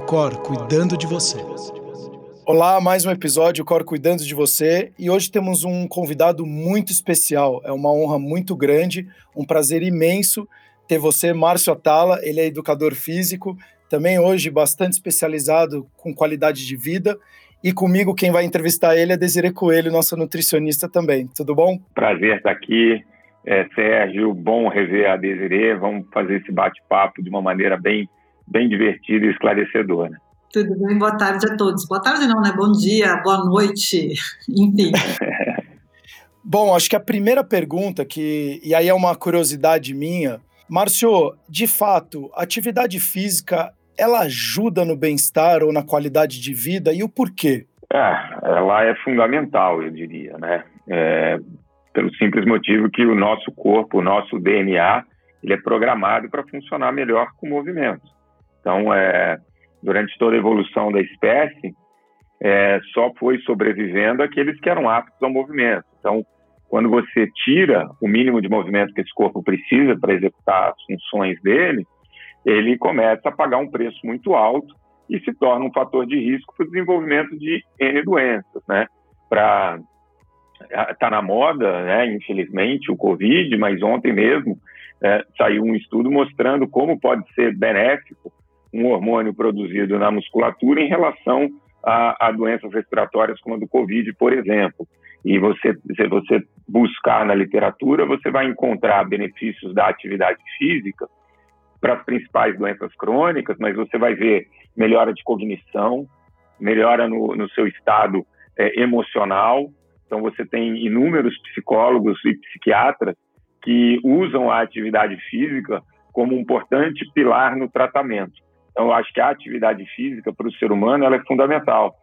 o Cor cuidando de você. Olá, mais um episódio, o Cor cuidando de você. E hoje temos um convidado muito especial. É uma honra muito grande, um prazer imenso ter você, Márcio Atala. Ele é educador físico, também hoje bastante especializado com qualidade de vida. E comigo, quem vai entrevistar ele é Desiree Coelho, nossa nutricionista também. Tudo bom? Prazer estar aqui. É, Sérgio, bom rever a Desiree. Vamos fazer esse bate-papo de uma maneira bem, bem divertida e esclarecedora. Tudo bem? Boa tarde a todos. Boa tarde não, né? Bom dia, boa noite, enfim. Bom, acho que a primeira pergunta, que e aí é uma curiosidade minha, Márcio, de fato, atividade física ela ajuda no bem-estar ou na qualidade de vida e o porquê? É, ela é fundamental, eu diria, né? É, pelo simples motivo que o nosso corpo, o nosso DNA, ele é programado para funcionar melhor com o movimento. Então, é, durante toda a evolução da espécie, é, só foi sobrevivendo aqueles que eram aptos ao movimento. Então, quando você tira o mínimo de movimento que esse corpo precisa para executar as funções dele, ele começa a pagar um preço muito alto e se torna um fator de risco para o desenvolvimento de N doenças, né? Para tá na moda, né? Infelizmente o Covid, mas ontem mesmo é, saiu um estudo mostrando como pode ser benéfico um hormônio produzido na musculatura em relação a, a, doenças respiratórias como a do Covid, por exemplo. E você, se você buscar na literatura, você vai encontrar benefícios da atividade física para as principais doenças crônicas, mas você vai ver melhora de cognição, melhora no, no seu estado é, emocional. Então, você tem inúmeros psicólogos e psiquiatras que usam a atividade física como um importante pilar no tratamento. Então, eu acho que a atividade física para o ser humano ela é fundamental.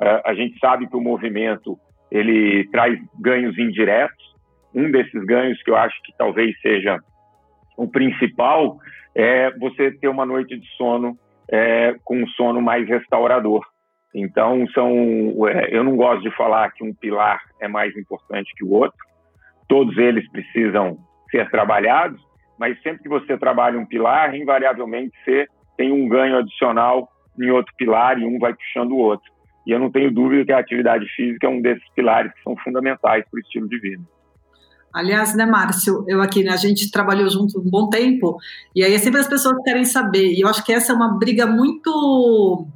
É, a gente sabe que o movimento ele traz ganhos indiretos. Um desses ganhos que eu acho que talvez seja o principal é você ter uma noite de sono é, com um sono mais restaurador. Então, são, é, eu não gosto de falar que um pilar é mais importante que o outro. Todos eles precisam ser trabalhados, mas sempre que você trabalha um pilar, invariavelmente você tem um ganho adicional em outro pilar e um vai puxando o outro. E eu não tenho dúvida que a atividade física é um desses pilares que são fundamentais para o estilo de vida. Aliás, né, Márcio, eu aqui, né, a gente trabalhou junto um bom tempo, e aí sempre as pessoas querem saber, e eu acho que essa é uma briga muito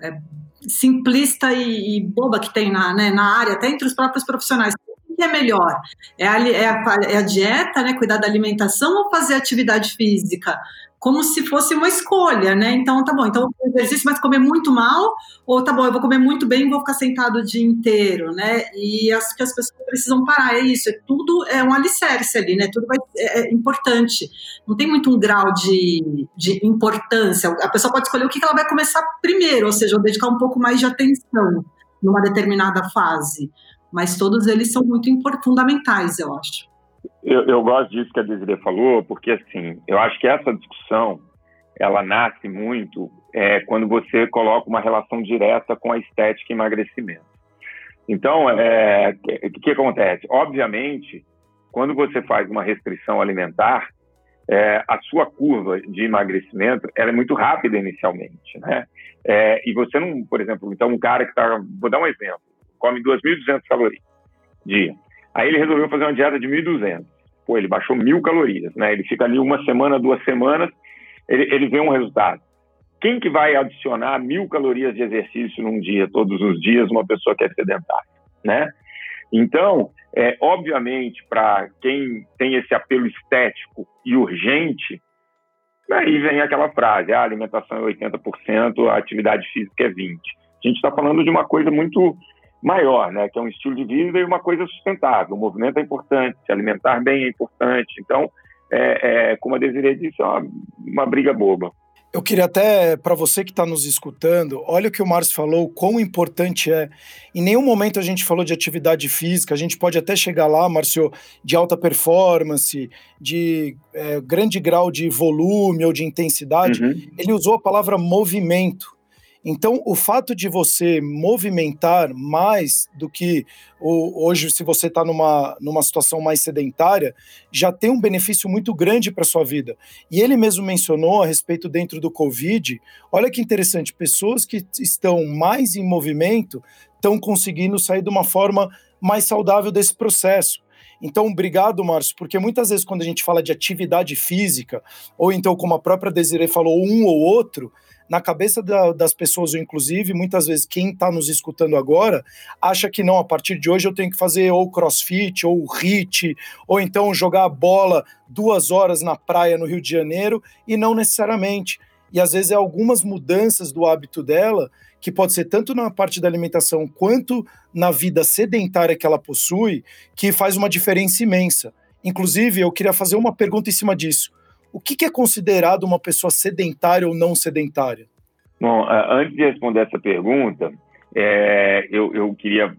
é, simplista e, e, boba que tem na, né, na área, até entre os próprios profissionais. O que é melhor? É a, é a, é a dieta, né, cuidar da alimentação ou fazer atividade física? Como se fosse uma escolha, né? Então, tá bom, então exercício, mas comer muito mal, ou tá bom, eu vou comer muito bem e vou ficar sentado o dia inteiro, né? E acho que as pessoas precisam parar, é isso, é tudo é um alicerce ali, né? Tudo vai, é, é importante. Não tem muito um grau de, de importância. A pessoa pode escolher o que ela vai começar primeiro, ou seja, dedicar um pouco mais de atenção numa determinada fase. Mas todos eles são muito fundamentais, eu acho. Eu, eu gosto disso que a Desiree falou, porque assim, eu acho que essa discussão ela nasce muito é, quando você coloca uma relação direta com a estética e emagrecimento. Então, o é, que, que, acontece? Obviamente, quando você faz uma restrição alimentar, é, a sua curva de emagrecimento é muito rápida inicialmente, né? É, e você não, por exemplo, então um cara que está, vou dar um exemplo, come 2.200 calorias dia. Aí ele resolveu fazer uma dieta de 1.200 pô, ele baixou mil calorias, né? Ele fica ali uma semana, duas semanas, ele, ele vê um resultado. Quem que vai adicionar mil calorias de exercício num dia, todos os dias, uma pessoa que é sedentária, né? Então, é, obviamente, para quem tem esse apelo estético e urgente, aí vem aquela frase, ah, a alimentação é 80%, a atividade física é 20%. A gente está falando de uma coisa muito maior, né, que é um estilo de vida e uma coisa sustentável. O movimento é importante, se alimentar bem é importante. Então, é, é como a Desiree disse, é uma, uma briga boba. Eu queria até, para você que está nos escutando, olha o que o Márcio falou, quão importante é. Em nenhum momento a gente falou de atividade física, a gente pode até chegar lá, Márcio, de alta performance, de é, grande grau de volume ou de intensidade. Uhum. Ele usou a palavra movimento. Então, o fato de você movimentar mais do que o, hoje, se você está numa, numa situação mais sedentária, já tem um benefício muito grande para sua vida. E ele mesmo mencionou a respeito dentro do Covid. Olha que interessante, pessoas que estão mais em movimento estão conseguindo sair de uma forma mais saudável desse processo. Então, obrigado, Márcio, porque muitas vezes quando a gente fala de atividade física, ou então, como a própria Desiree falou, um ou outro, na cabeça da, das pessoas, inclusive, muitas vezes quem está nos escutando agora acha que não, a partir de hoje eu tenho que fazer ou crossfit, ou hit, ou então jogar bola duas horas na praia no Rio de Janeiro, e não necessariamente. E às vezes é algumas mudanças do hábito dela que pode ser tanto na parte da alimentação quanto na vida sedentária que ela possui, que faz uma diferença imensa. Inclusive, eu queria fazer uma pergunta em cima disso. O que, é considerado uma pessoa sedentária ou não sedentária? Bom, antes de responder essa pergunta, é, eu, eu queria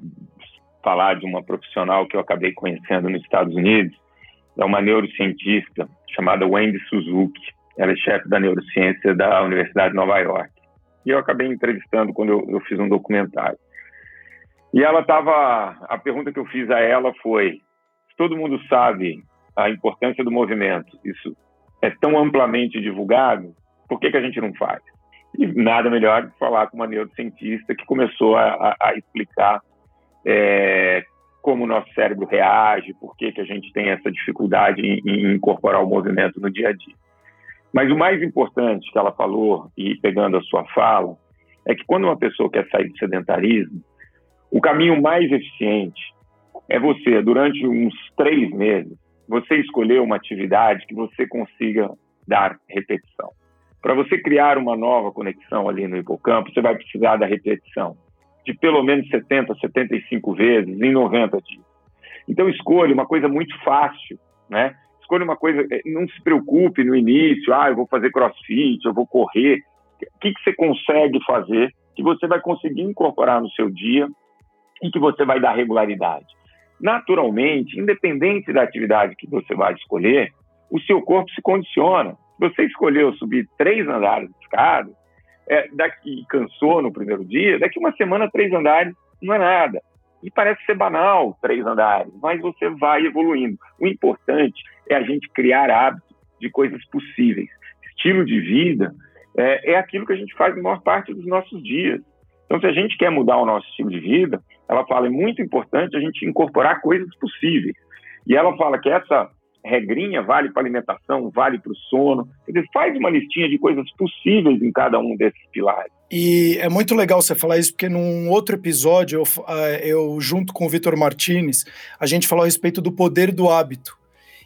falar de uma profissional que eu acabei conhecendo nos Estados Unidos, é uma neurocientista chamada Wendy Suzuki. Ela é chefe da neurociência da Universidade de Nova York e eu acabei entrevistando quando eu, eu fiz um documentário. E ela estava. A pergunta que eu fiz a ela foi: todo mundo sabe a importância do movimento, isso é tão amplamente divulgado, por que, que a gente não faz? E nada melhor do que falar com uma neurocientista que começou a, a, explicar é, como o nosso cérebro reage, por que, que a gente tem essa dificuldade em, em incorporar o movimento no dia a dia. Mas o mais importante que ela falou, e pegando a sua fala, é que quando uma pessoa quer sair do sedentarismo, o caminho mais eficiente é você, durante uns três meses, você escolher uma atividade que você consiga dar repetição. Para você criar uma nova conexão ali no hipocampo, você vai precisar da repetição de pelo menos 70, 75 vezes em 90 dias. Então escolha uma coisa muito fácil, né? escolha uma coisa, é, não se preocupe no início, ah, eu vou fazer crossfit, eu vou correr. O que, que você consegue fazer que você vai conseguir incorporar no seu dia e que você vai dar regularidade? Naturalmente, independente da atividade que você vai escolher, o seu corpo se condiciona. Se você escolheu subir três andares de escada, é, daqui cansou no primeiro dia, daqui uma semana três andares não é nada. E parece ser banal, três andares, mas você vai evoluindo. O importante é a gente criar hábitos de coisas possíveis. Estilo de vida é, é aquilo que a gente faz na maior parte dos nossos dias. Então, se a gente quer mudar o nosso estilo de vida, ela fala é muito importante a gente incorporar coisas possíveis. E ela fala que essa regrinha vale para alimentação, vale para o sono. Quer dizer, faz uma listinha de coisas possíveis em cada um desses pilares. E é muito legal você falar isso, porque num outro episódio, eu, ah, eu junto com o Vitor Martinez, a gente falou a respeito do poder do hábito.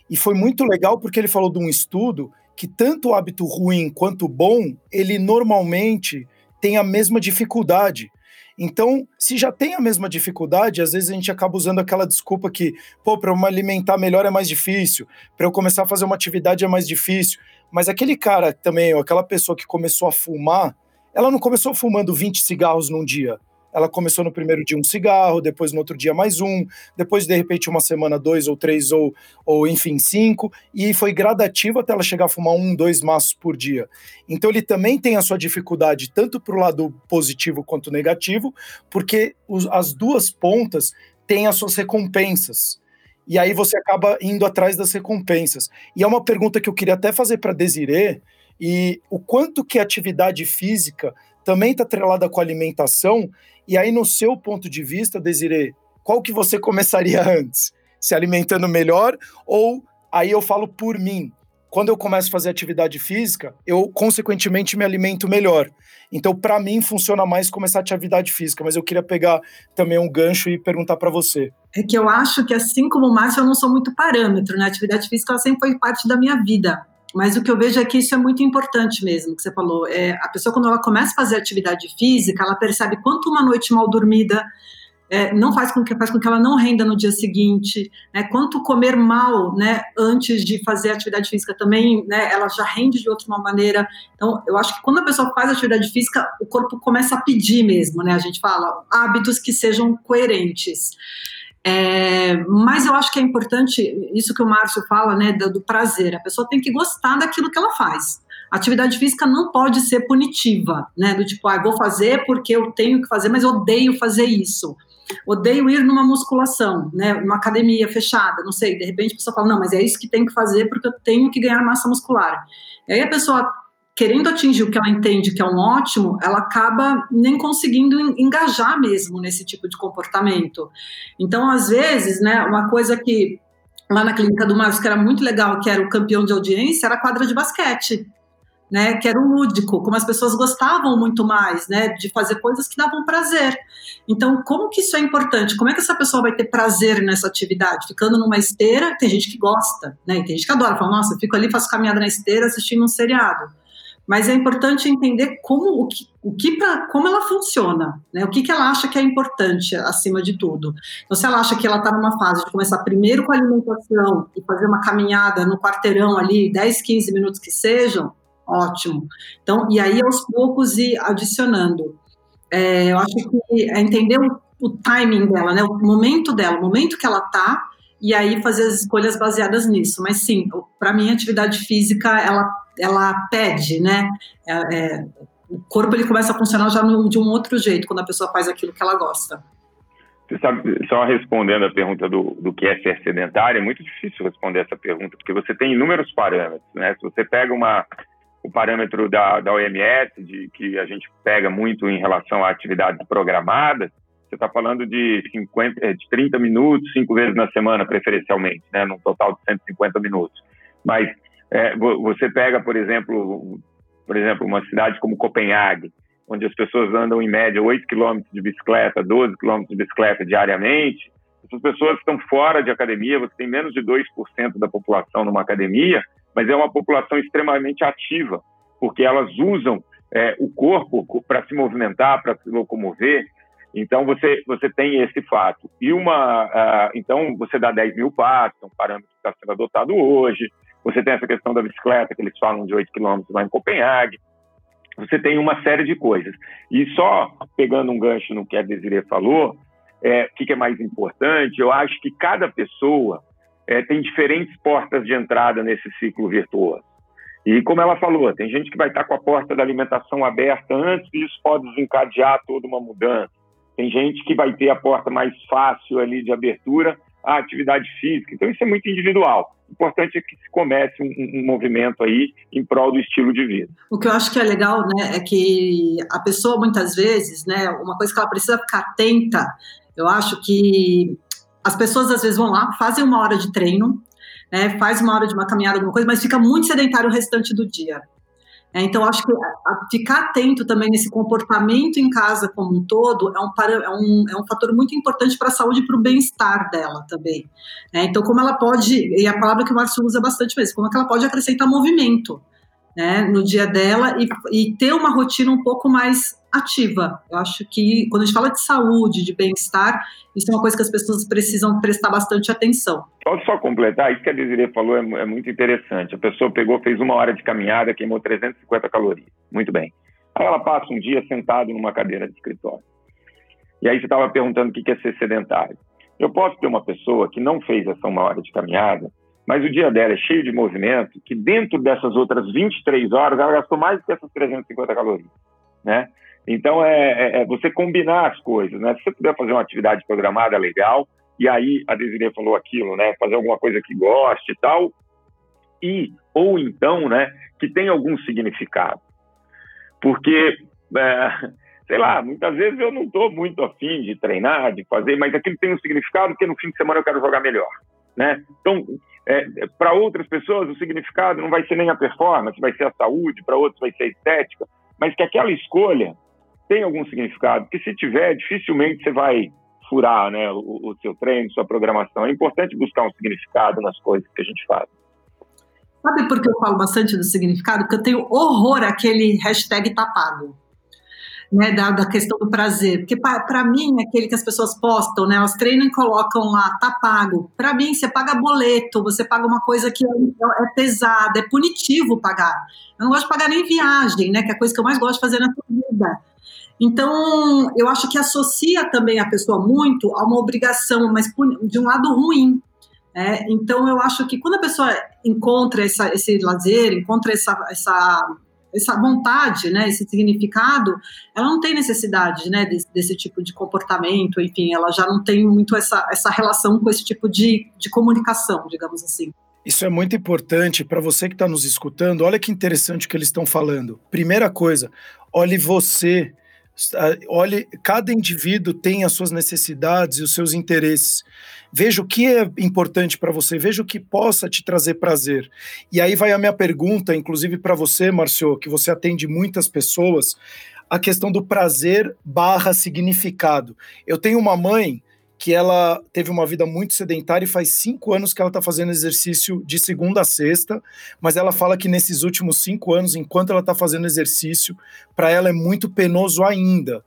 E foi muito legal porque ele falou de um estudo que tanto o hábito ruim quanto bom, ele normalmente tem a mesma dificuldade. Então, se já tem a mesma dificuldade, às vezes a gente acaba usando aquela desculpa que, pô, para eu me alimentar melhor é mais difícil, para eu começar a fazer uma atividade é mais difícil. Mas aquele cara também, ou aquela pessoa que começou a fumar, ela não começou fumando 20 cigarros num dia. Ela começou no primeiro dia um cigarro, depois no outro dia mais um, depois de repente uma semana dois ou três ou, ou enfim cinco, e foi gradativo até ela chegar a fumar um, dois maços por dia. Então ele também tem a sua dificuldade tanto para o lado positivo quanto negativo, porque os, as duas pontas têm as suas recompensas. E aí você acaba indo atrás das recompensas. E é uma pergunta que eu queria até fazer para Desirê, e o quanto que a atividade física também está atrelada com alimentação, e aí no seu ponto de vista, Desirê, qual que você começaria antes? Se alimentando melhor ou aí eu falo por mim, quando eu começo a fazer atividade física, eu consequentemente me alimento melhor. Então, para mim, funciona mais começar a atividade física, mas eu queria pegar também um gancho e perguntar para você. É que eu acho que, assim como o Márcio, eu não sou muito parâmetro, né? A atividade física sempre foi parte da minha vida. Mas o que eu vejo é que isso é muito importante mesmo, que você falou. É, a pessoa, quando ela começa a fazer atividade física, ela percebe quanto uma noite mal dormida é, não faz com que faz com que ela não renda no dia seguinte, né? Quanto comer mal, né, antes de fazer atividade física também, né, ela já rende de outra maneira. Então, eu acho que quando a pessoa faz atividade física, o corpo começa a pedir mesmo, né? A gente fala hábitos que sejam coerentes. É, mas eu acho que é importante isso que o Márcio fala, né, do, do, prazer. A pessoa tem que gostar daquilo que ela faz. Atividade física não pode ser punitiva, né, do tipo, ah, vou fazer porque eu tenho que fazer, mas odeio fazer isso. Odeio ir numa musculação, né, numa academia fechada, não sei. De repente a pessoa fala, não, mas é isso que tem que fazer porque eu tenho que ganhar massa muscular. E aí a pessoa querendo atingir o que ela entende que é um ótimo, ela acaba nem conseguindo engajar mesmo nesse tipo de comportamento. Então, às vezes, né, uma coisa que lá na clínica do Marcos que era muito legal, que era o campeão de audiência, era a quadra de basquete. Né, que era o lúdico, como as pessoas gostavam muito mais, né, de fazer coisas que davam prazer. Então, como que isso é importante? Como é que essa pessoa vai ter prazer nessa atividade? Ficando numa esteira, tem gente que gosta, né, tem gente que adora, fala, nossa, eu fico ali, faço caminhada na esteira assistindo um seriado mas é importante entender como o que, o que pra, como ela funciona, né? O que, que ela acha que é importante acima de tudo. Então, se ela acha que ela está numa fase de começar primeiro com a alimentação e fazer uma caminhada no quarteirão ali, 10, 15 minutos que sejam, ótimo. Então, e aí aos poucos ir adicionando. É, eu acho que é entender o, o timing dela, né? O momento dela, o momento que ela está e aí fazer as escolhas baseadas nisso. Mas sim, para mim atividade física ela, ela pede, né? É, é, o corpo ele começa a funcionar já no, de um outro jeito quando a pessoa faz aquilo que ela gosta. Você sabe, só respondendo a pergunta do, do que é ser sedentário, é muito difícil responder essa pergunta, porque você tem inúmeros parâmetros, né? Se você pega uma, o parâmetro da, da OMS, de, que a gente pega muito em relação a atividades programadas, você está falando de, 50, é, de 30 minutos, cinco vezes na semana, preferencialmente, né, num total de 150 minutos. Mas é, você pega, por exemplo, por exemplo, uma cidade como Copenhague, onde as pessoas andam em média 8 quilômetros de bicicleta, 12 quilômetros de bicicleta diariamente, essas pessoas estão fora de academia, você tem menos de 2% da população numa academia, mas é uma população extremamente ativa, porque elas usam é, o corpo para se movimentar, para se locomover, então, você, você tem esse fato. E uma. Uh, então, você dá 10 mil passos, um parâmetro que está sendo adotado hoje. Você tem essa questão da bicicleta, que eles falam de 8 quilômetros lá em Copenhague. Você tem uma série de coisas. E só pegando um gancho no que a Desiree falou, é, o que, que é mais importante? Eu acho que cada pessoa é, tem diferentes portas de entrada nesse ciclo virtuoso. E como ela falou, tem gente que vai estar com a porta da alimentação aberta antes e isso pode desencadear toda uma mudança. Tem gente que vai ter a porta mais fácil ali de abertura à atividade física. Então, isso é muito individual. O importante é que se comece um, um, movimento aí em prol do estilo de vida. O que eu acho que é legal, né, é que a pessoa muitas vezes, né, uma coisa que ela precisa ficar atenta, eu acho que as pessoas às vezes vão lá, fazem uma hora de treino, né, faz uma hora de uma caminhada, alguma coisa, mas fica muito sedentário o restante do dia. É, então, acho que ficar atento também nesse comportamento em casa como um todo é um, é um, é um fator muito importante para a saúde e para o bem-estar dela também. É, então, como ela pode, e a palavra que o Márcio usa bastante mesmo, como é que ela pode acrescentar movimento né, no dia dela e, e ter uma rotina um pouco mais ativa. Eu acho que quando a gente fala de saúde, de bem-estar, isso é uma coisa que as pessoas precisam prestar bastante atenção. Posso só completar? Isso que a Desiree falou é, é muito interessante. A pessoa pegou, fez uma hora de caminhada, queimou 350 calorias. Muito bem. Aí ela passa um dia sentado numa cadeira de escritório. E aí você estava perguntando o que é ser sedentário. Eu posso ter uma pessoa que não fez essa uma hora de caminhada, mas o dia dela é cheio de movimento, que dentro dessas outras 23 horas ela gastou mais do que essas 350 calorias, né? Então, é, é, é, você combinar as coisas, né? Se você puder fazer uma atividade programada, legal. E aí, a Desiree falou aquilo, né? Fazer alguma coisa que goste e tal. E, ou então, né? Que tenha algum significado. Porque, é, sei lá, muitas vezes eu não estou muito afim de treinar, de fazer, mas aquilo tem um significado porque no fim de semana eu quero jogar melhor, né? Então, é, para outras pessoas, o significado não vai ser nem a performance, vai ser a saúde, para outros vai ser a estética, mas que aquela escolha tem algum significado, porque se tiver, dificilmente você vai furar né, o, o seu treino, sua programação. É importante buscar um significado nas coisas que a gente faz. Sabe por que eu falo bastante do significado? Porque eu tenho horror àquele hashtag tapado. Né, da, da, questão do prazer. Porque para mim, aquele que as pessoas postam, né, elas treinam e colocam lá, tá pago. Para mim, você paga boleto, você paga uma coisa que é, é, pesada, é punitivo pagar. Eu não gosto de pagar nem viagem, né, que é a coisa que eu mais gosto de fazer na vida. Então, eu acho que associa também a pessoa muito a uma obrigação, mas de um lado ruim. É, então, eu acho que quando a pessoa encontra essa, esse lazer, encontra essa, essa, essa vontade, né, esse significado, ela não tem necessidade né, desse, desse, tipo de comportamento, enfim, ela já não tem muito essa, essa relação com esse tipo de, de comunicação, digamos assim. Isso é muito importante para você que está nos escutando. Olha que interessante o que eles estão falando. Primeira coisa, olhe você. Olhe, cada indivíduo tem as suas necessidades e os seus interesses. Veja o que é importante para você, veja o que possa te trazer prazer. E aí vai a minha pergunta, inclusive para você, Marcio, que você atende muitas pessoas, a questão do prazer barra significado. Eu tenho uma mãe que ela teve uma vida muito sedentária e faz cinco anos que ela está fazendo exercício de segunda a sexta, mas ela fala que nesses últimos cinco anos, enquanto ela está fazendo exercício, para ela é muito penoso ainda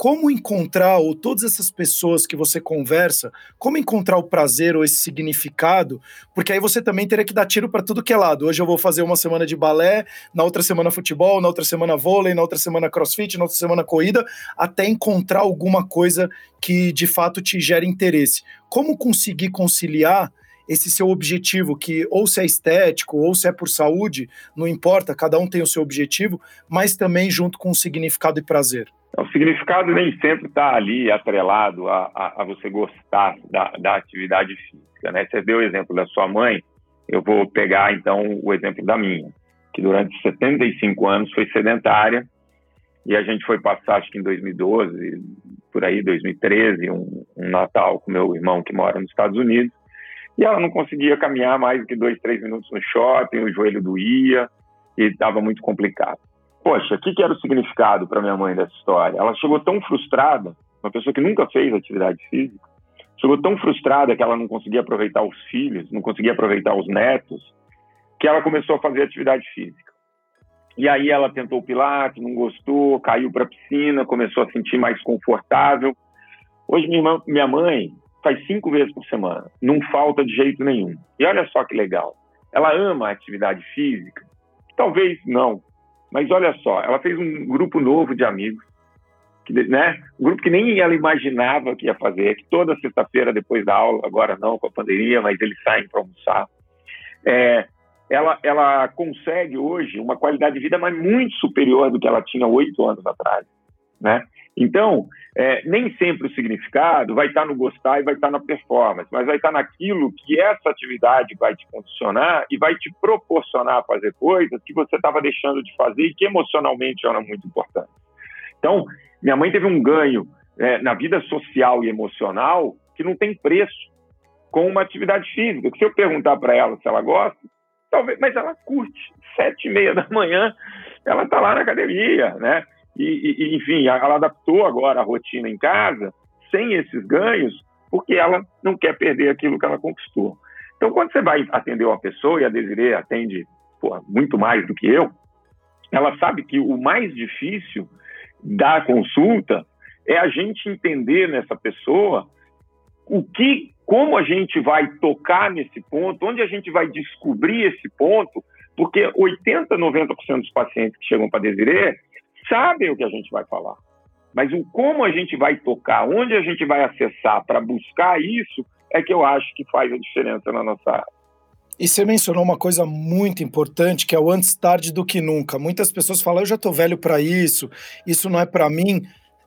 como encontrar, ou todas essas pessoas que você conversa, como encontrar o prazer ou esse significado, porque aí você também teria que dar tiro para tudo que é lado. Hoje eu vou fazer uma semana de balé, na outra semana futebol, na outra semana vôlei, na outra semana crossfit, na outra semana corrida, até encontrar alguma coisa que de fato te gere interesse. Como conseguir conciliar esse seu objetivo, que ou se é estético ou se é por saúde, não importa, cada um tem o seu objetivo, mas também junto com significado e prazer. O significado nem sempre está ali atrelado a, a, a você gostar da, da, atividade física. Né? Você deu o exemplo da sua mãe, eu vou pegar então o exemplo da minha, que durante 75 anos foi sedentária e a gente foi passar, acho que em 2012, por aí, 2013, um, um Natal com meu irmão que mora nos Estados Unidos e ela não conseguia caminhar mais do que dois, três minutos no shopping, o joelho doía e estava muito complicado poxa, o que, que era o significado para minha mãe dessa história? Ela chegou tão frustrada, uma pessoa que nunca fez atividade física, chegou tão frustrada que ela não conseguia aproveitar os filhos, não conseguia aproveitar os netos, que ela começou a fazer atividade física. E aí ela tentou pilates, não gostou, caiu para a piscina, começou a sentir mais confortável. Hoje minha, irmã, minha mãe faz cinco vezes por semana, não falta de jeito nenhum. E olha só que legal, ela ama a atividade física? Talvez não, mas olha só, ela fez um grupo novo de amigos, que, né? Um grupo que nem ela imaginava que ia fazer, que toda sexta-feira depois da aula, agora não com a pandemia, mas eles saem para almoçar. É, ela, ela consegue hoje uma qualidade de vida mas muito superior do que ela tinha oito anos atrás, né? Então, é, nem sempre o significado vai estar no gostar e vai estar na performance, mas vai estar naquilo que essa atividade vai te condicionar e vai te proporcionar fazer coisas que você estava deixando de fazer e que emocionalmente eram muito importantes. Então, minha mãe teve um ganho é, na vida social e emocional que não tem preço com uma atividade física. Se eu perguntar para ela se ela gosta, talvez, mas ela curte. Sete e meia da manhã, ela está lá na academia, né? E, e, enfim, ela adaptou agora a rotina em casa sem esses ganhos, porque ela não quer perder aquilo que ela conquistou. Então, quando você vai atender uma pessoa, e a Desiree atende porra, muito mais do que eu, ela sabe que o mais difícil da consulta é a gente entender nessa pessoa o que, como a gente vai tocar nesse ponto, onde a gente vai descobrir esse ponto, porque 80, 90% dos pacientes que chegam para Desiree sabem o que a gente vai falar. Mas o como a gente vai tocar, onde a gente vai acessar para buscar isso, é que eu acho que faz a diferença na nossa área. E você mencionou uma coisa muito importante, que é o antes tarde do que nunca. Muitas pessoas falam, eu já estou velho para isso, isso não é para mim.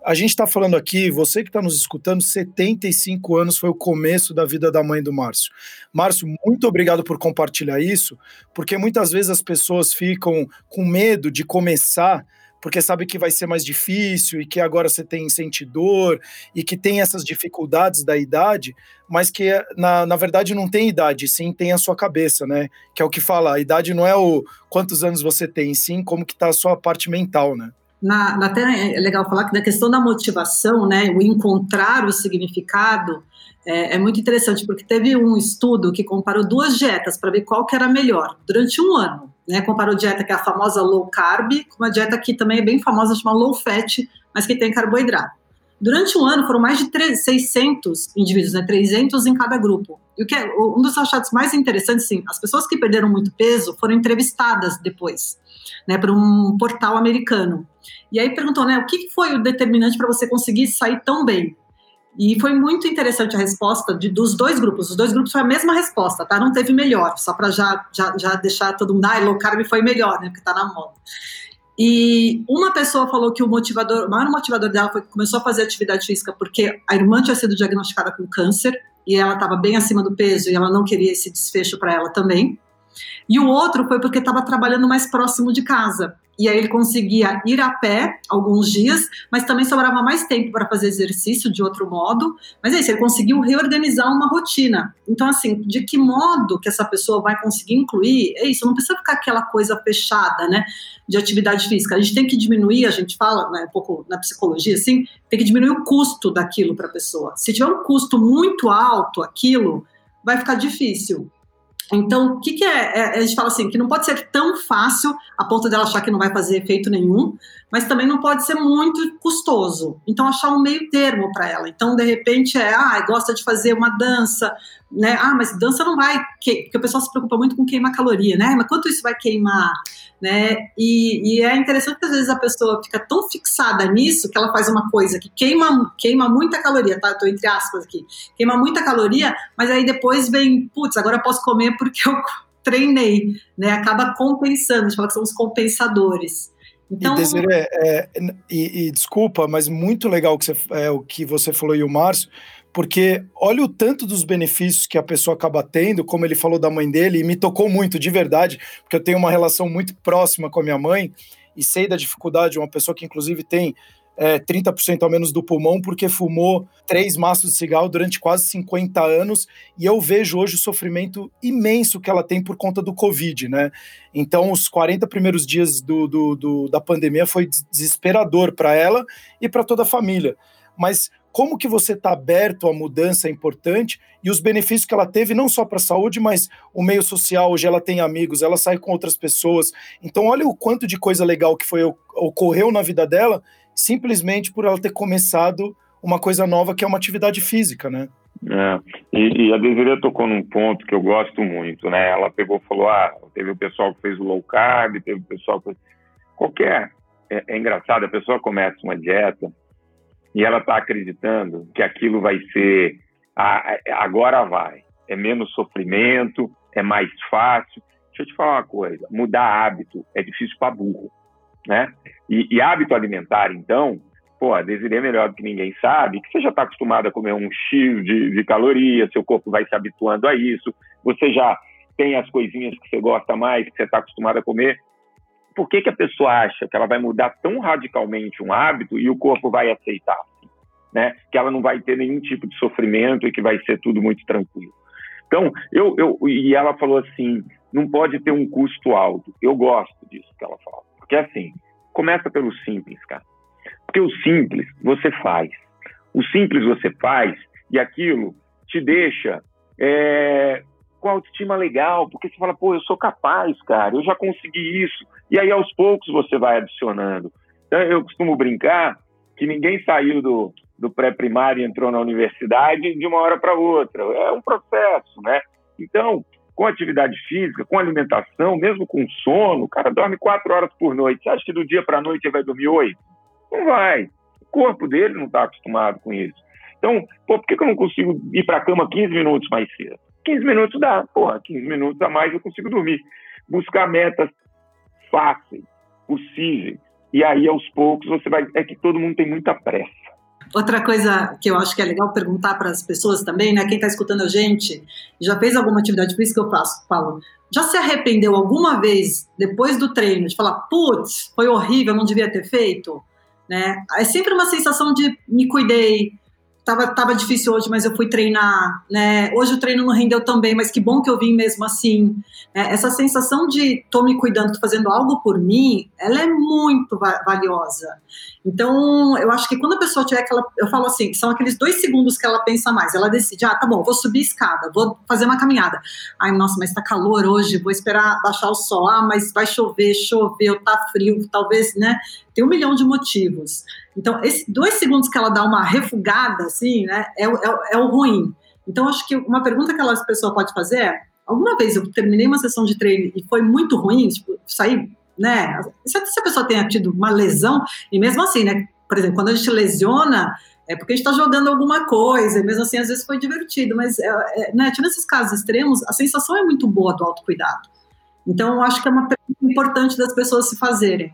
A gente está falando aqui, você que está nos escutando, 75 anos foi o começo da vida da mãe do Márcio. Márcio, muito obrigado por compartilhar isso, porque muitas vezes as pessoas ficam com medo de começar porque sabe que vai ser mais difícil e que agora você tem sentidor e que tem essas dificuldades da idade, mas que na, na verdade não tem idade, sim tem a sua cabeça, né? Que é o que fala, a idade não é o quantos anos você tem, sim como que tá a sua parte mental, né? Na, até é legal falar que da questão da motivação, né, o encontrar o significado, é, é, muito interessante, porque teve um estudo que comparou duas dietas para ver qual que era melhor durante um ano né? Comparou dieta que é a famosa low carb com uma dieta que também é bem famosa, chamada low fat, mas que tem carboidrato. Durante um ano foram mais de 3, 600 indivíduos, né, 300 em cada grupo. E o que é, um dos achados mais interessantes, sim, as pessoas que perderam muito peso foram entrevistadas depois, né, por um portal americano. E aí perguntou, né, o que foi o determinante para você conseguir sair tão bem? E foi muito interessante a resposta de, dos dois grupos. Os dois grupos foi a mesma resposta, tá? Não teve melhor, só para já, já, já deixar todo mundo, ah, low carb foi melhor, né? Porque tá na moda. E uma pessoa falou que o motivador, o maior motivador dela foi que começou a fazer atividade física porque a irmã tinha sido diagnosticada com câncer e ela estava bem acima do peso e ela não queria esse desfecho para ela também. E o outro foi porque estava trabalhando mais próximo de casa e aí ele conseguia ir a pé alguns dias, mas também sobrava mais tempo para fazer exercício de outro modo. Mas é isso, ele conseguiu reorganizar uma rotina. Então, assim, de que modo que essa pessoa vai conseguir incluir? É isso, não precisa ficar aquela coisa fechada, né, de atividade física. A gente tem que diminuir, a gente fala, né, um pouco na psicologia, assim, tem que diminuir o custo daquilo para a pessoa. Se tiver um custo muito alto aquilo, vai ficar difícil. Então, o que, que é, é, A gente fala assim, que não pode ser tão fácil a ponto dela achar que não vai fazer efeito nenhum, mas também não pode ser muito custoso. Então, achar um meio termo para ela. Então, de repente, é, ah, gosta de fazer uma dança, né? Ah, mas dança não vai, porque o pessoal se preocupa muito com queimar caloria, né? Mas quanto isso vai queimar? Né? E, e, é interessante que às vezes a pessoa fica tão fixada nisso que ela faz uma coisa que queima, queima muita caloria, tá? Estou entre aspas aqui, queima muita caloria, mas aí depois vem, putz, agora eu posso comer porque eu treinei, né? Acaba compensando, a gente fala que são os compensadores. Então... E, Desiree, é, e, e, desculpa, mas muito legal que você, é, o que você falou e o Márcio, porque olha o tanto dos benefícios que a pessoa acaba tendo, como ele falou da mãe dele, e me tocou muito, de verdade, porque eu tenho uma relação muito próxima com a minha mãe e sei da dificuldade, uma pessoa que inclusive tem é, 30% a menos do pulmão porque fumou três maços de cigarro durante quase 50 anos e eu vejo hoje o sofrimento imenso que ela tem por conta do Covid, né? Então, os 40 primeiros dias do, do, do da pandemia foi desesperador para ela e para toda a família. Mas como que você está aberto à mudança importante e os benefícios que ela teve, não só para a saúde, mas o meio social, hoje ela tem amigos, ela sai com outras pessoas. Então, olha o quanto de coisa legal que foi ocorreu na vida dela, simplesmente por ela ter começado uma coisa nova que é uma atividade física, né? É, e, e, a Desiree tocou num ponto que eu gosto muito, né? Ela pegou e falou: ah, teve o pessoal que fez o low carb, teve o pessoal que. Qualquer. É, é engraçado, a pessoa começa uma dieta e ela está acreditando que aquilo vai ser agora vai, é menos sofrimento, é mais fácil. Deixa eu te falar uma coisa: mudar hábito é difícil para burro, né? E, e, hábito alimentar, então, pô, a é melhor do que ninguém sabe que você já está acostumado a comer um X de, de calorias, seu corpo vai se habituando a isso, você já tem as coisinhas que você gosta mais, que você está acostumado a comer por que, que a pessoa acha que ela vai mudar tão radicalmente um hábito e o corpo vai aceitar? Né? Que ela não vai ter nenhum tipo de sofrimento e que vai ser tudo muito tranquilo. Então, eu, eu, e ela falou assim: não pode ter um custo alto. Eu gosto disso que ela fala. Porque assim, começa pelo simples, cara. Porque o simples você faz. O simples você faz e aquilo te deixa é, com autoestima legal, porque você fala, pô, eu sou capaz, cara, eu já consegui isso. E aí, aos poucos, você vai adicionando. Então, eu costumo brincar que ninguém saiu do, do pré-primário e entrou na universidade de uma hora para outra. É um processo, né? Então, com atividade física, com alimentação, mesmo com sono, o cara dorme quatro horas por noite. Você acha que do dia para a noite ele vai dormir oito? Não vai. O corpo dele não está acostumado com isso. Então, pô, por que, que eu não consigo ir para a cama 15 minutos mais cedo? 15 minutos dá, porra, 15 minutos a mais eu consigo dormir. Buscar metas fáceis, possíveis. E aí, aos poucos, você vai. É que todo mundo tem muita pressa. Outra coisa que eu acho que é legal perguntar para as pessoas também, né? Quem está escutando a gente, já fez alguma atividade física? Eu faço, falo. Já se arrependeu alguma vez depois do treino de falar, putz, foi horrível, não devia ter feito? Né? É sempre uma sensação de me cuidei, tava, tava difícil hoje, mas eu fui treinar, né? Hoje o treino não rendeu tão bem, mas que bom que eu vim mesmo assim. É, essa sensação de tô me cuidando, tô fazendo algo por mim, ela é muito va valiosa. Então, eu acho que quando a pessoa tiver aquela, eu falo assim, são aqueles dois segundos que ela pensa mais. Ela decide, ah, tá bom, vou subir escada, vou fazer uma caminhada. Ai, nossa, mas tá calor hoje, vou esperar baixar o sol. Ah, mas vai chover, choveu, tá frio, talvez, né? Tem um milhão de motivos. Então, esses dois segundos que ela dá uma refugada, assim, né, é, é, é o ruim. Então, acho que uma pergunta que a pessoa pode fazer é: alguma vez eu terminei uma sessão de treino e foi muito ruim, tipo, sair, né? Se a pessoa tenha tido uma lesão, e mesmo assim, né? Por exemplo, quando a gente lesiona, é porque a gente está jogando alguma coisa, e mesmo assim, às vezes foi divertido, mas, é, é, né, tirando esses casos extremos, a sensação é muito boa do autocuidado. Então, acho que é uma pergunta importante das pessoas se fazerem.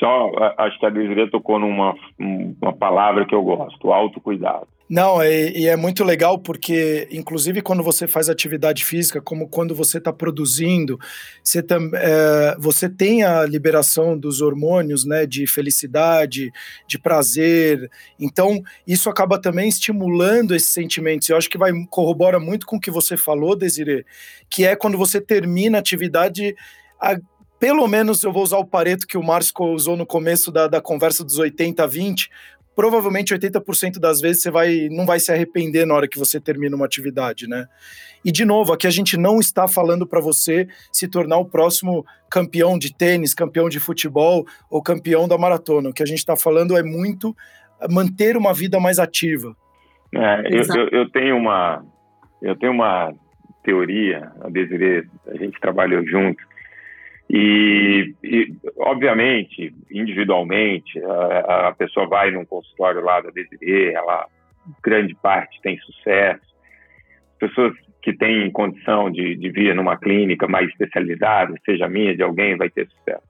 Só, acho que a Desiree tocou numa uma palavra que eu gosto, autocuidado. Não, e, e, é muito legal porque, inclusive, quando você faz atividade física, como quando você está produzindo, você, tam, é, você tem a liberação dos hormônios, né, de felicidade, de prazer. Então, isso acaba também estimulando esses sentimentos. Eu acho que vai corrobora muito com o que você falou, Desiree, que é quando você termina a atividade. A, pelo menos eu vou usar o pareto que o Márcio usou no começo da, da conversa dos 80 a 20, provavelmente 80% das vezes você vai, não vai se arrepender na hora que você termina uma atividade, né? E de novo, aqui a gente não está falando para você se tornar o próximo campeão de tênis, campeão de futebol ou campeão da maratona. O que a gente está falando é muito manter uma vida mais ativa. É, eu, eu, eu, tenho uma eu tenho uma teoria, a Desiree, a gente trabalhou junto, e, e, obviamente, individualmente, a, a, pessoa vai num consultório lá da Desiree, ela, grande parte, tem sucesso. Pessoas que têm condição de, de vir numa clínica mais especializada, seja minha, de alguém, vai ter sucesso.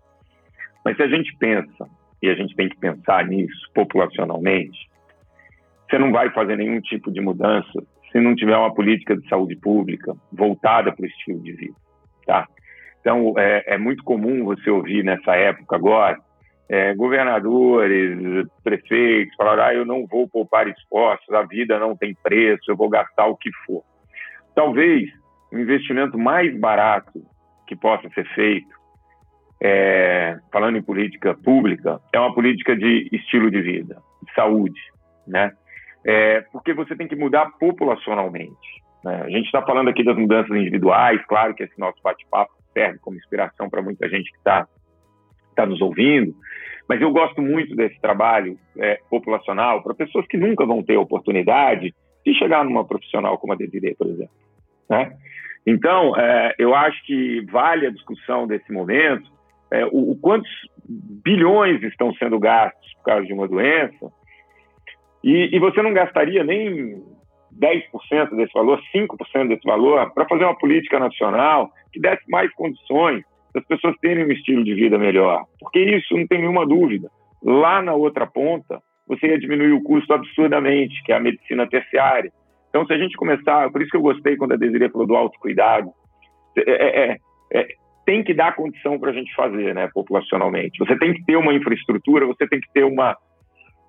Mas se a gente pensa, e a gente tem que pensar nisso populacionalmente, você não vai fazer nenhum tipo de mudança se não tiver uma política de saúde pública voltada para o estilo de vida, tá? Então, é, é muito comum você ouvir nessa época agora é, governadores, prefeitos falar: ah, eu não vou poupar esforços, a vida não tem preço, eu vou gastar o que for. Talvez o investimento mais barato que possa ser feito, é, falando em política pública, é uma política de estilo de vida, de saúde, né? É, porque você tem que mudar populacionalmente. Né? A gente está falando aqui das mudanças individuais, claro que esse nosso bate-papo serve como inspiração para muita gente que está tá nos ouvindo, mas eu gosto muito desse trabalho é, populacional para pessoas que nunca vão ter oportunidade de chegar numa profissional como a Desiree, por exemplo. Né? Então, é, eu acho que vale a discussão desse momento é, o, o, quantos bilhões estão sendo gastos por causa de uma doença e, e você não gastaria nem 10% desse valor, 5% desse valor, para fazer uma política nacional que desse mais condições das pessoas terem um estilo de vida melhor. Porque isso, não tem nenhuma dúvida. Lá na outra ponta, você ia diminuir o custo absurdamente, que é a medicina terciária. Então, se a gente começar, por isso que eu gostei quando a Desiree falou do autocuidado, é, é, é, é tem que dar condição para a gente fazer, né, populacionalmente. Você tem que ter uma infraestrutura, você tem que ter uma,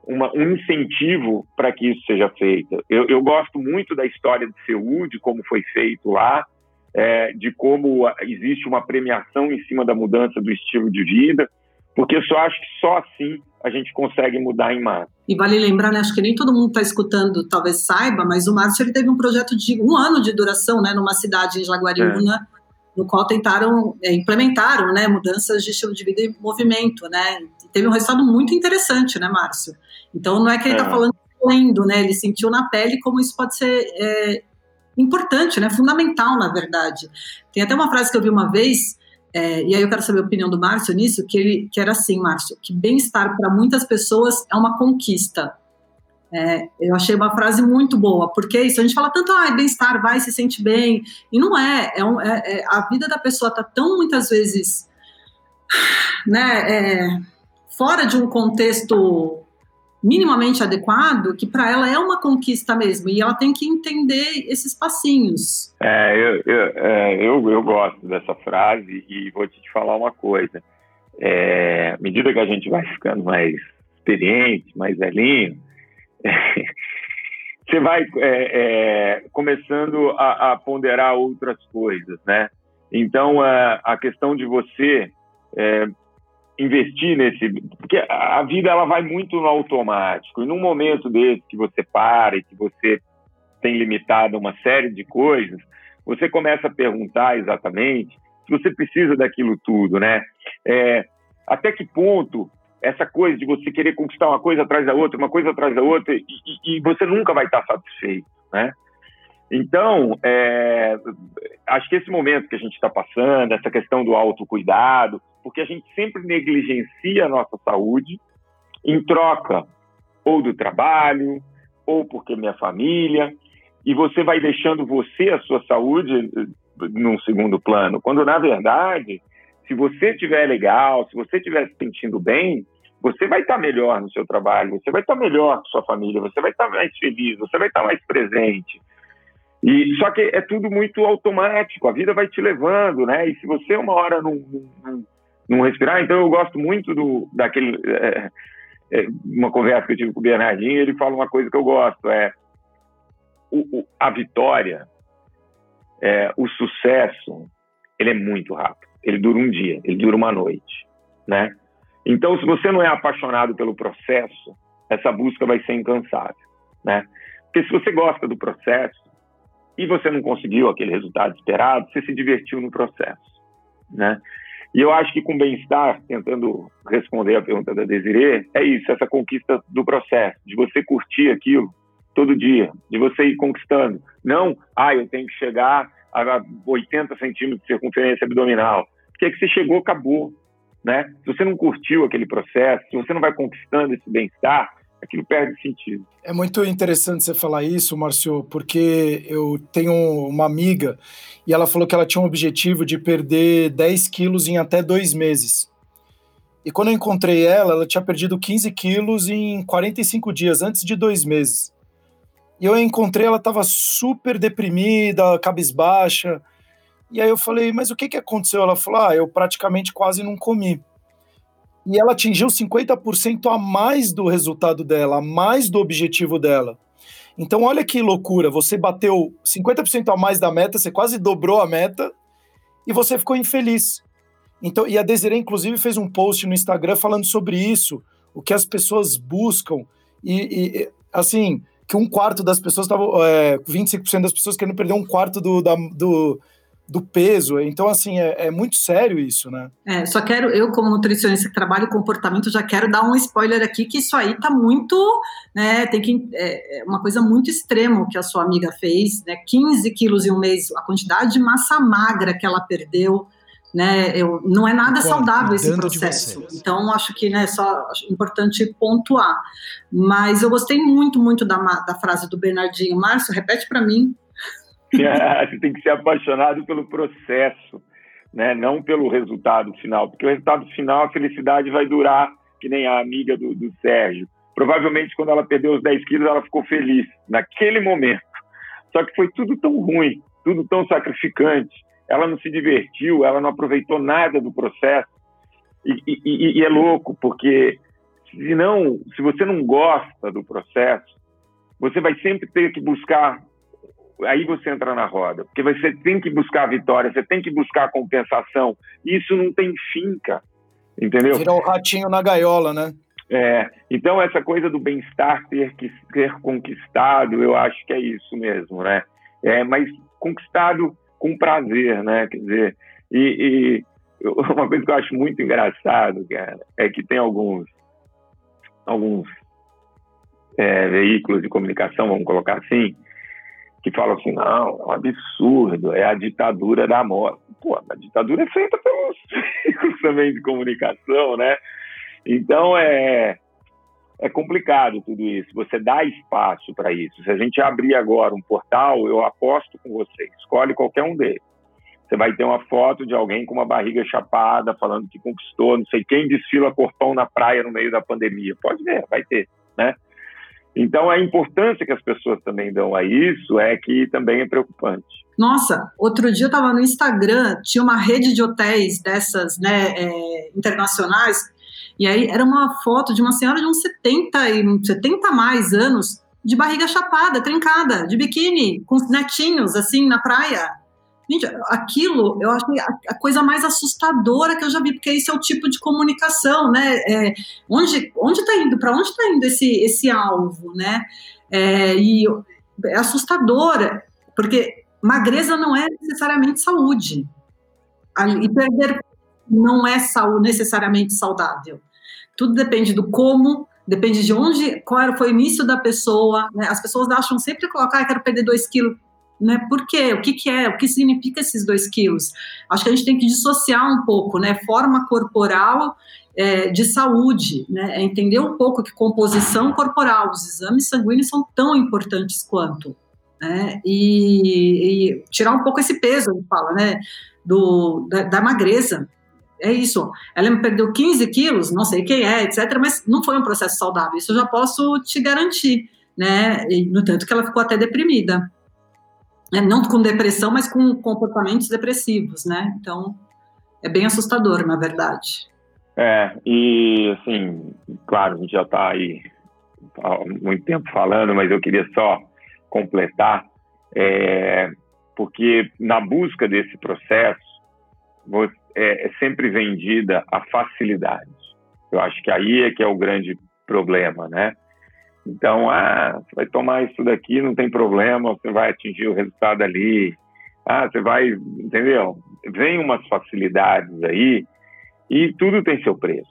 uma, um incentivo para que isso seja feito. Eu, eu, gosto muito da história de Seul, de como foi feito lá, é, de como existe uma premiação em cima da mudança do estilo de vida, porque eu só acho que só assim a gente consegue mudar em massa. E vale lembrar, né, acho que nem todo mundo está escutando, talvez saiba, mas o Márcio ele teve um projeto de um ano de duração, né, numa cidade em Jaguariúna, é. No qual tentaram, é, implementaram, né, mudanças de estilo de vida e movimento, né, teve um resultado muito interessante, né, Márcio? Então não é que ele está é. falando lendo, né? Ele sentiu na pele como isso pode ser é, importante, né? Fundamental, na verdade. Tem até uma frase que eu vi uma vez, é, e aí eu quero saber a opinião do Márcio nisso, que ele que era assim, Márcio, que bem-estar para muitas pessoas é uma conquista. É, eu achei uma frase muito boa, porque isso a gente fala tanto, ah, bem-estar, vai, se sente bem, e não é, é, um, é, é a vida da pessoa está tão muitas vezes, né, é, fora de um contexto minimamente adequado, que para ela é uma conquista mesmo, e ela tem que entender esses passinhos. É, eu, eu, é, eu, eu, gosto dessa frase e vou te falar uma coisa. É, à medida que a gente vai ficando mais experiente, mais velhinho, é, você vai é, é, começando a, a, ponderar outras coisas, né? Então, a, a questão de você é, investir nesse. Porque a vida ela vai muito no automático. E num momento desse que você para e que você tem limitado uma série de coisas, você começa a perguntar exatamente se você precisa daquilo tudo, né? É, até que ponto essa coisa de você querer conquistar uma coisa atrás da outra, uma coisa atrás da outra, e, e, você nunca vai estar satisfeito, né? Então, é, acho que esse momento que a gente está passando, essa questão do autocuidado, porque a gente sempre negligencia a nossa saúde em troca ou do trabalho, ou porque minha família, e você vai deixando você, a sua saúde, num segundo plano, quando na verdade, se você estiver legal, se você estiver se sentindo bem, você vai estar melhor no seu trabalho, você vai estar melhor com sua família, você vai estar mais feliz, você vai estar mais presente. E só que é tudo muito automático, a vida vai te levando, né? E se você uma hora não, não, não respirar, então eu gosto muito do daquele é, é, uma conversa que eu tive com o Bernardinho, ele fala uma coisa que eu gosto, é o, o, a vitória, é, o sucesso, ele é muito rápido. Ele dura um dia, ele dura uma noite, né? Então, se você não é apaixonado pelo processo, essa busca vai ser incansável, né? Porque se você gosta do processo e você não conseguiu aquele resultado esperado, você se divertiu no processo, né? E eu acho que com bem-estar, tentando responder a pergunta da Desiree, é isso, essa conquista do processo, de você curtir aquilo todo dia, de você ir conquistando. Não, ah, eu tenho que chegar a 80 centímetros de circunferência abdominal. Porque é que você chegou, acabou. Né? Se você não curtiu aquele processo, se você não vai conquistando esse bem-estar, aquilo perde sentido. É muito interessante você falar isso, Márcio, porque eu tenho uma amiga e ela falou que ela tinha um objetivo de perder 10 quilos em até dois meses. E quando eu encontrei ela, ela tinha perdido 15 quilos em 45 dias, antes de dois meses. E eu encontrei, ela estava super deprimida, cabisbaixa. E aí eu falei, mas o que, que aconteceu? Ela falou, ah, eu praticamente quase não comi. E ela atingiu 50% a mais do resultado dela, a mais do objetivo dela. Então, olha que loucura, você bateu 50% a mais da meta, você quase dobrou a meta e você ficou infeliz. Então, e a Desiree, inclusive, fez um post no Instagram falando sobre isso, o que as pessoas buscam. E, e assim, que um quarto das pessoas estavam. É, 25% das pessoas querendo perder um quarto do, da, do, do peso. Então, assim, é, é, muito sério isso, né? É, só quero, eu, como nutricionista que trabalho comportamento, já quero dar um spoiler aqui que isso aí tá muito, né? Tem que. É, é uma coisa muito extrema que a sua amiga fez, né? 15 quilos em um mês, a quantidade de massa magra que ela perdeu né? Eu, não é nada saudável esse processo. Então, acho que né, só importante pontuar. Mas eu gostei muito, muito da, da frase do Bernardinho. Márcio, repete para mim. Você tem que ser apaixonado pelo processo, né? não pelo resultado final, porque o resultado final, a felicidade vai durar, que nem a amiga do, do Sérgio. Provavelmente, quando ela perdeu os 10 quilos, ela ficou feliz, naquele momento. Só que foi tudo tão ruim, tudo tão sacrificante ela não se divertiu, ela não aproveitou nada do processo. E, e, e, é louco, porque se não, se você não gosta do processo, você vai sempre ter que buscar. Aí você entra na roda, porque você tem que buscar a vitória, você tem que buscar a compensação. Isso não tem fim, cara. Entendeu? Virar o ratinho na gaiola, né? É, então essa coisa do bem-estar ter que ser conquistado, eu acho que é isso mesmo, né? É, mas conquistado com prazer, né? Quer dizer, e, e uma coisa que eu acho muito engraçado, cara, é que tem alguns alguns é, veículos de comunicação, vamos colocar assim, que falam assim, não, é um absurdo, é a ditadura da morte. Pô, a ditadura é feita pelos veículos também de comunicação, né? Então, é, é complicado tudo isso. Você dá espaço para isso. Se a gente abrir agora um portal, eu aposto com você, escolhe qualquer um deles. Você vai ter uma foto de alguém com uma barriga chapada, falando que conquistou, não sei quem desfila corpão na praia no meio da pandemia. Pode ver, vai ter, né? Então, a importância que as pessoas também dão a isso é que também é preocupante. Nossa, outro dia eu estava no Instagram, tinha uma rede de hotéis dessas, né, é, internacionais, e aí era uma foto de uma senhora de uns 70 e 70 mais anos, de barriga chapada, trincada, de biquíni, com netinhos, assim, na praia. Gente, aquilo eu acho a, coisa mais assustadora que eu já vi, porque esse é o tipo de comunicação, né? É, onde onde está indo? Para onde está indo esse, esse alvo, né? É, e é assustadora, porque magreza não é necessariamente saúde. E perder não é necessariamente saudável. Tudo depende do como, depende de onde, qual foi o início da pessoa. Né? As pessoas acham sempre colocar, ah, quero perder 2 quilos. Né? Por quê? O que, que é? O que significa esses 2 quilos? Acho que a gente tem que dissociar um pouco, né? Forma corporal é, de saúde, né? É entender um pouco que composição corporal, os exames sanguíneos são tão importantes quanto. Né? E, e tirar um pouco esse peso, a gente fala, né? Do, da, da magreza, é isso. Ela me perdeu 15 quilos, não sei quem é, etc., mas não foi um processo saudável, isso eu já posso te garantir, né? E, no tanto que ela ficou até deprimida. É, não com depressão, mas com comportamentos depressivos, né? Então, é bem assustador, na verdade. É, e assim, claro, a gente já está aí há muito tempo falando, mas eu queria só completar, é, porque na busca desse processo, você, é, é sempre vendida a facilidade. Eu acho que aí é que é o grande problema, né? Então, ah, você vai tomar isso daqui, não tem problema, você vai atingir o resultado ali. Ah, você vai, entendeu? Vem umas facilidades aí e tudo tem seu preço.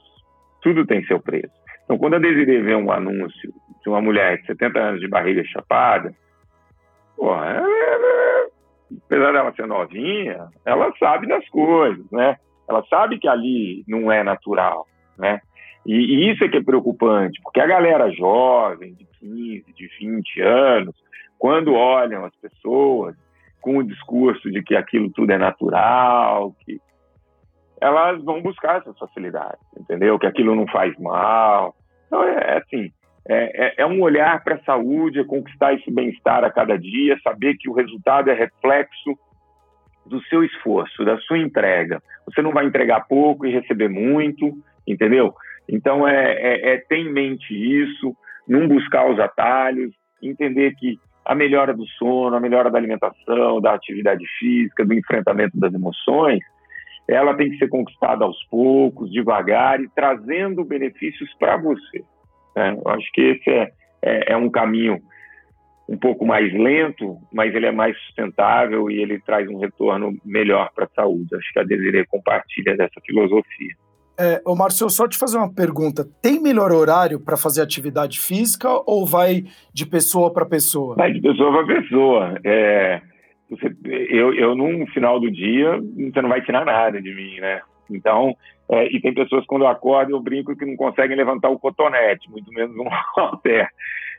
Tudo tem seu preço. Então, quando a Desiree vê um anúncio de uma mulher de 70 anos de barriga chapada, porra, ela, ela, apesar dela ser novinha, ela sabe das coisas, né? Ela sabe que ali não é natural, né? E, e, isso é que é preocupante, porque a galera jovem, de 15, de 20 anos, quando olham as pessoas com o discurso de que aquilo tudo é natural, que elas vão buscar essas facilidades, entendeu? Que aquilo não faz mal. Então, é, é assim, é, é, é um olhar para a saúde, é conquistar esse bem-estar a cada dia, saber que o resultado é reflexo do seu esforço, da sua entrega. Você não vai entregar pouco e receber muito, entendeu? Então, é, é, é ter em mente isso, não buscar os atalhos, entender que a melhora do sono, a melhora da alimentação, da atividade física, do enfrentamento das emoções, ela tem que ser conquistada aos poucos, devagar e trazendo benefícios para você. Né? Eu acho que esse é, é, é um caminho um pouco mais lento, mas ele é mais sustentável e ele traz um retorno melhor para a saúde. Acho que a Desiree compartilha dessa filosofia. É, ô Márcio, só te fazer uma pergunta. Tem melhor horário para fazer atividade física ou vai de pessoa para pessoa? Vai de pessoa para pessoa. É, você, eu, eu, num final do dia, você não vai tirar nada de mim, né? Então, é, e tem pessoas quando eu acordo, eu brinco que não conseguem levantar o cotonete, muito menos um halter.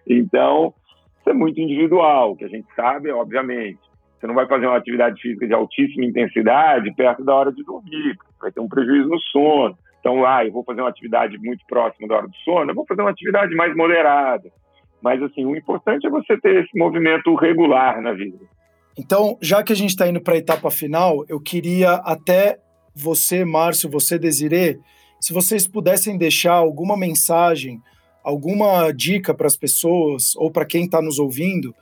Então, isso é muito individual, que a gente sabe, obviamente. Você não vai fazer uma atividade física de altíssima intensidade perto da hora de dormir, vai ter um prejuízo no sono. Então, ah, eu vou fazer uma atividade muito próxima da hora do sono, eu vou fazer uma atividade mais moderada. Mas, assim, o importante é você ter esse movimento regular na vida. Então, já que a gente está indo para a etapa final, eu queria até você, Márcio, você, Desirê, se vocês pudessem deixar alguma mensagem, alguma dica para as pessoas ou para quem está nos ouvindo,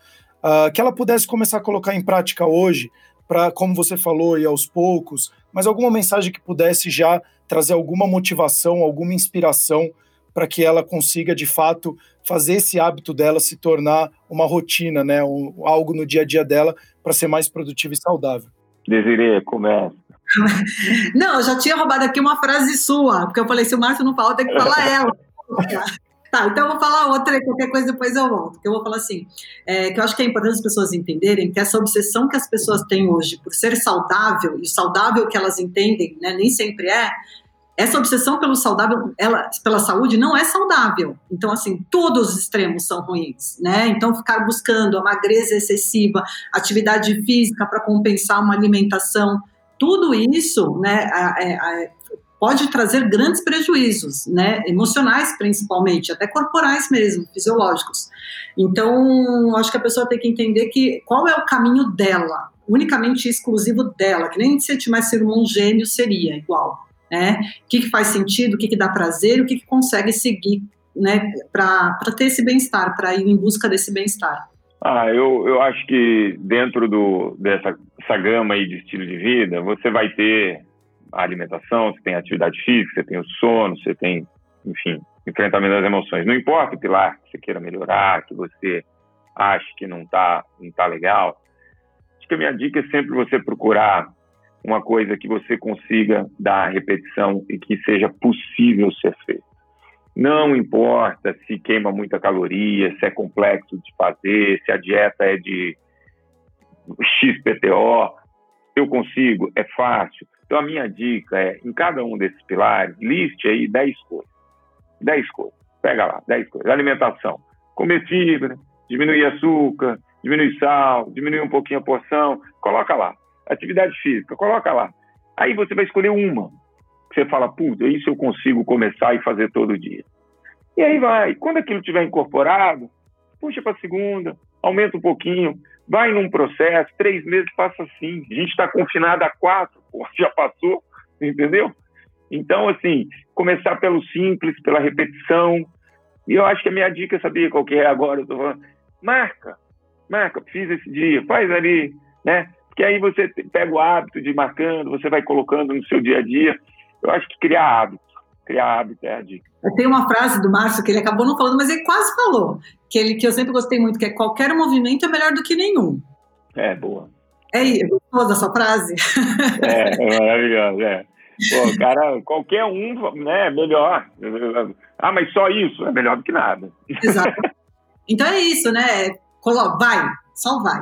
uh, que ela pudesse começar a colocar em prática hoje, para, como você falou, ir aos poucos, mas alguma mensagem que pudesse já trazer alguma motivação, alguma inspiração para que ela consiga, de fato, fazer esse hábito dela se tornar uma rotina, né? Um, algo no dia a dia dela para ser mais produtiva e saudável. Desirê, começa. Não, eu já tinha roubado aqui uma frase sua, porque eu falei, se o Márcio não fala, tem que falar ela. Tá, então eu vou falar outra e qualquer coisa depois eu volto. Que eu vou falar assim, é, que eu acho que é importante as pessoas entenderem que essa obsessão que as pessoas têm hoje por ser saudável, e saudável que elas entendem, né, nem sempre é, essa obsessão pelo saudável, ela, pela saúde não é saudável. Então, assim, todos os extremos são ruins, né? Então, ficar buscando a magreza excessiva, atividade física para compensar uma alimentação, tudo isso, né, é, é, pode trazer grandes prejuízos, né, emocionais principalmente, até corporais mesmo, fisiológicos. Então, acho que a pessoa tem que entender que qual é o caminho dela, unicamente exclusivo dela, que nem se tivesse ser um gênio seria igual né? O que, que faz sentido, o que, que dá prazer, o que, que consegue seguir, né? Para ter esse bem-estar, para ir em busca desse bem-estar. Ah, eu, eu acho que dentro do, dessa essa gama aí de estilo de vida, você vai ter a alimentação, você tem a atividade física, você tem o sono, você tem, enfim, enfrentamento das emoções. Não importa o pilar que você queira melhorar, que você acha que não está não tá legal. Acho que a minha dica é sempre você procurar uma coisa que você consiga dar repetição e que seja possível ser feito. Não importa se queima muita caloria, se é complexo de fazer, se a dieta é de XPTO, eu consigo, é fácil. Então, a minha dica é, em cada um desses pilares, liste aí 10 coisas. 10 coisas. Pega lá, 10 coisas. Alimentação. Comer fibra, diminuir açúcar, diminuir sal, diminuir um pouquinho a porção, coloca lá. Atividade física, coloca lá. Aí você vai escolher uma. Você fala, puta, isso eu consigo começar e fazer todo dia. E aí vai. Quando aquilo tiver incorporado, puxa para segunda, aumenta um pouquinho, vai num processo, três meses passa assim. A gente está confinado a quatro, pô, já passou, entendeu? Então, assim, começar pelo simples, pela repetição. E eu acho que a minha dica, sabia qual que é agora? Eu tô falando, marca, marca, fiz esse dia, faz ali, né? Porque aí você pega o hábito de ir marcando, você vai colocando no seu dia a dia. Eu acho que criar hábito, criar hábito é a dica. Tem uma frase do Márcio que ele acabou não falando, mas ele quase falou, que, ele, que eu sempre gostei muito, que é qualquer movimento é melhor do que nenhum. É, boa. É isso, gostou dessa frase? É, é maravilhoso, é. Pô, cara, qualquer um, né, é melhor. Ah, mas só isso é melhor do que nada. Exato. Então é isso, né? Vai, só vai.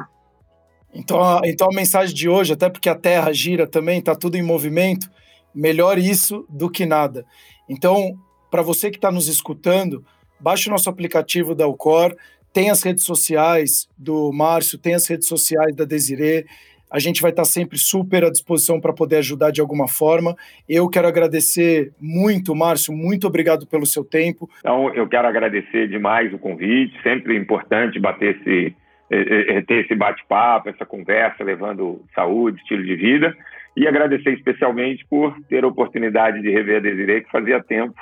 Então a, então a mensagem de hoje, até porque a Terra gira também, está tudo em movimento, melhor isso do que nada. Então, para você que está nos escutando, baixe o nosso aplicativo da Ucor, tem as redes sociais do Márcio, tem as redes sociais da Desirê. A gente vai estar tá sempre super à disposição para poder ajudar de alguma forma. Eu quero agradecer muito, Márcio, muito obrigado pelo seu tempo. Então, eu quero agradecer demais o convite, sempre importante bater esse, ter esse bate-papo, essa conversa, levando saúde, estilo de vida. E agradecer especialmente por ter a oportunidade de rever a Desirê, que fazia tempo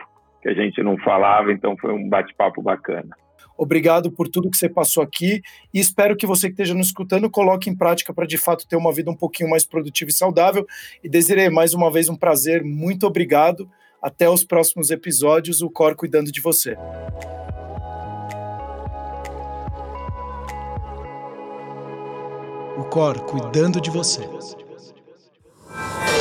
que a gente não falava, então foi um bate-papo bacana. Obrigado por tudo que você passou aqui e espero que você que esteja nos escutando coloque em prática para de fato ter uma vida um pouquinho mais produtiva e saudável. E Desiree, mais uma vez um prazer, muito obrigado. Até os próximos episódios, o Cor cuidando de você. O Cor cuidando de você. Yeah.